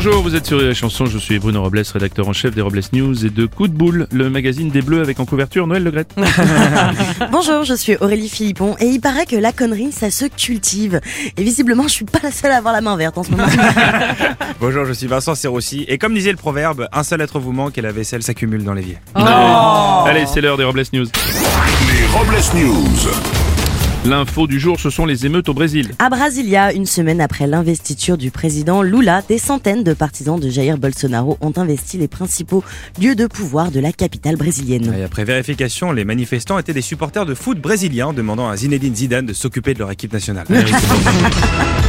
Bonjour, vous êtes sur la chanson, je suis Bruno Robles, rédacteur en chef des Robles News et de Coup de boule, le magazine des Bleus avec en couverture Noël Le. Bonjour, je suis Aurélie Philippon et il paraît que la connerie ça se cultive. Et visiblement, je suis pas la seule à avoir la main verte en ce moment. Bonjour, je suis Vincent Serroussi et comme disait le proverbe, un seul être vous manque et la vaisselle s'accumule dans l'évier. Allez, c'est l'heure des Robles News. Les Robles News. L'info du jour, ce sont les émeutes au Brésil. À Brasilia, une semaine après l'investiture du président Lula, des centaines de partisans de Jair Bolsonaro ont investi les principaux lieux de pouvoir de la capitale brésilienne. Et après vérification, les manifestants étaient des supporters de foot brésiliens demandant à Zinedine Zidane de s'occuper de leur équipe nationale.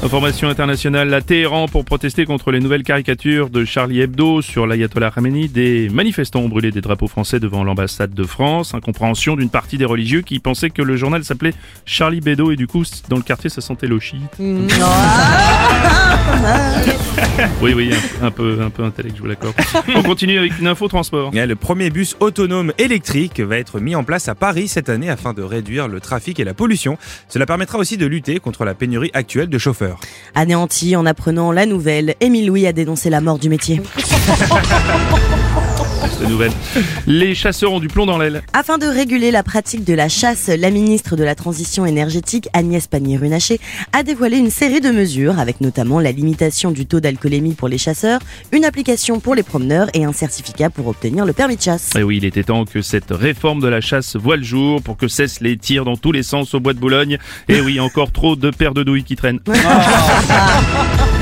Information internationale à Téhéran pour protester contre les nouvelles caricatures de Charlie Hebdo sur l'ayatollah Khamenei. Des manifestants ont brûlé des drapeaux français devant l'ambassade de France. Incompréhension d'une partie des religieux qui pensaient que le journal s'appelait Charlie Hebdo et du coup dans le quartier ça sentait le shit. Oui, oui, un, un peu, un peu intellect, je vous l'accorde. On continue avec une info transport. Et le premier bus autonome électrique va être mis en place à Paris cette année afin de réduire le trafic et la pollution. Cela permettra aussi de lutter contre la pénurie actuelle de chauffeurs. Anéanti en apprenant la nouvelle, Émile Louis a dénoncé la mort du métier. Cette nouvelle. Les chasseurs ont du plomb dans l'aile. Afin de réguler la pratique de la chasse, la ministre de la Transition énergétique, Agnès Pannier-Runacher, a dévoilé une série de mesures, avec notamment la limitation du taux d'alcoolémie pour les chasseurs, une application pour les promeneurs et un certificat pour obtenir le permis de chasse. Et oui, il était temps que cette réforme de la chasse voit le jour pour que cessent les tirs dans tous les sens au bois de Boulogne. Et oui, encore trop de paires de douilles qui traînent.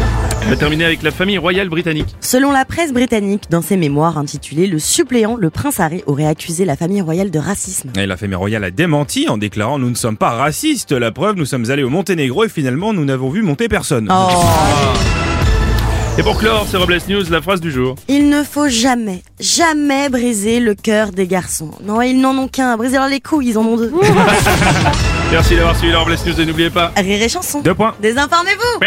On va terminer avec la famille royale britannique. Selon la presse britannique, dans ses mémoires intitulées Le suppléant, le prince Harry aurait accusé la famille royale de racisme. Et la famille royale a démenti en déclarant Nous ne sommes pas racistes. La preuve, nous sommes allés au Monténégro et finalement nous n'avons vu monter personne. Et pour clore, c'est Robles News, la phrase du jour. Il ne faut jamais, jamais briser le cœur des garçons. Non, ils n'en ont qu'un. Briser leur les couilles, ils en ont deux. Merci d'avoir suivi la Robles News et n'oubliez pas. Rire et chanson. Deux points. Désinformez-vous.